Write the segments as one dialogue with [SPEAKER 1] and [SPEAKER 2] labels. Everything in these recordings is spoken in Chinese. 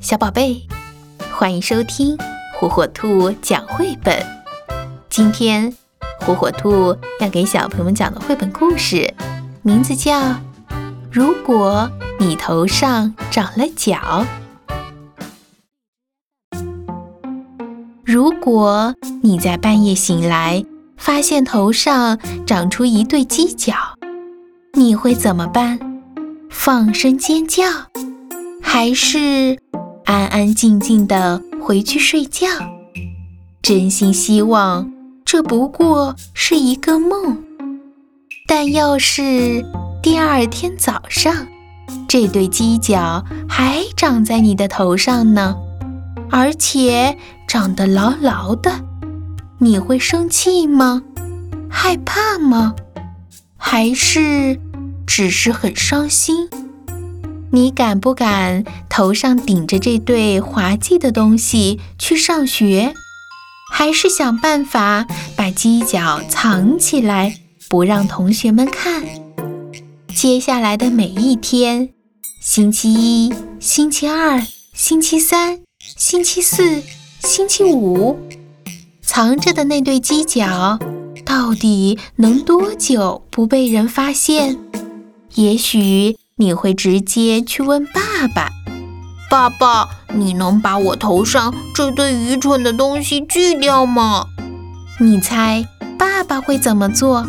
[SPEAKER 1] 小宝贝，欢迎收听火火兔讲绘本。今天，火火兔要给小朋友们讲的绘本故事，名字叫《如果你头上长了角》。如果你在半夜醒来，发现头上长出一对犄角，你会怎么办？放声尖叫，还是安安静静的回去睡觉？真心希望这不过是一个梦。但要是第二天早上，这对犄角还长在你的头上呢，而且长得牢牢的，你会生气吗？害怕吗？还是？只是很伤心，你敢不敢头上顶着这对滑稽的东西去上学？还是想办法把犄角藏起来，不让同学们看？接下来的每一天，星期一、星期二、星期三、星期四、星期五，藏着的那对犄角，到底能多久不被人发现？也许你会直接去问爸爸：“
[SPEAKER 2] 爸爸，你能把我头上这对愚蠢的东西锯掉吗？”
[SPEAKER 1] 你猜爸爸会怎么做？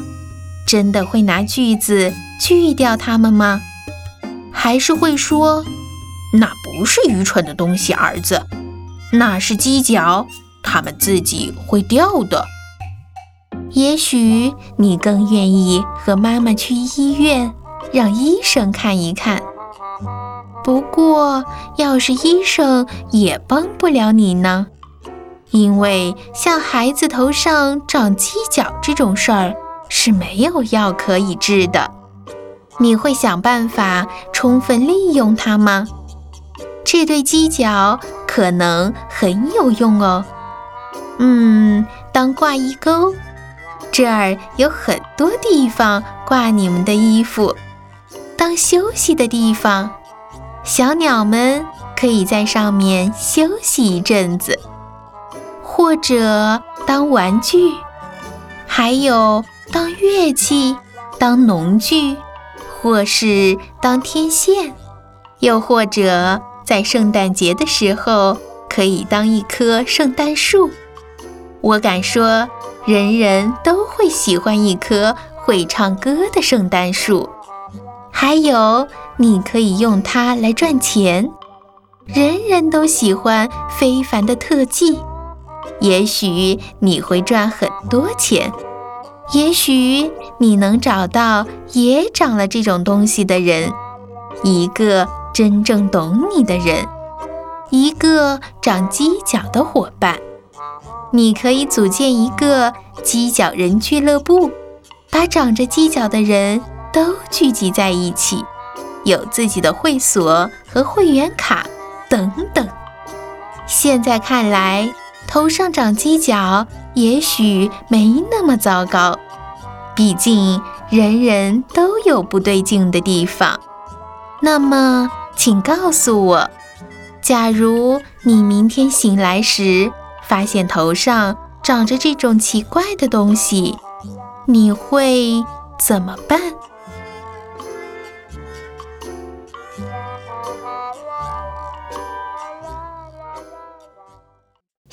[SPEAKER 1] 真的会拿锯子锯掉它们吗？还是会说：“
[SPEAKER 2] 那不是愚蠢的东西，儿子，那是犄角，它们自己会掉的。”
[SPEAKER 1] 也许你更愿意和妈妈去医院。让医生看一看。不过，要是医生也帮不了你呢，因为像孩子头上长犄角这种事儿是没有药可以治的。你会想办法充分利用它吗？这对犄角可能很有用哦。嗯，当挂衣钩，这儿有很多地方挂你们的衣服。当休息的地方，小鸟们可以在上面休息一阵子，或者当玩具，还有当乐器、当农具，或是当天线，又或者在圣诞节的时候可以当一棵圣诞树。我敢说，人人都会喜欢一棵会唱歌的圣诞树。还有，你可以用它来赚钱。人人都喜欢非凡的特技，也许你会赚很多钱。也许你能找到也长了这种东西的人，一个真正懂你的人，一个长犄角的伙伴。你可以组建一个犄角人俱乐部，把长着犄角的人。都聚集在一起，有自己的会所和会员卡等等。现在看来，头上长犄角也许没那么糟糕，毕竟人人都有不对劲的地方。那么，请告诉我，假如你明天醒来时发现头上长着这种奇怪的东西，你会怎么办？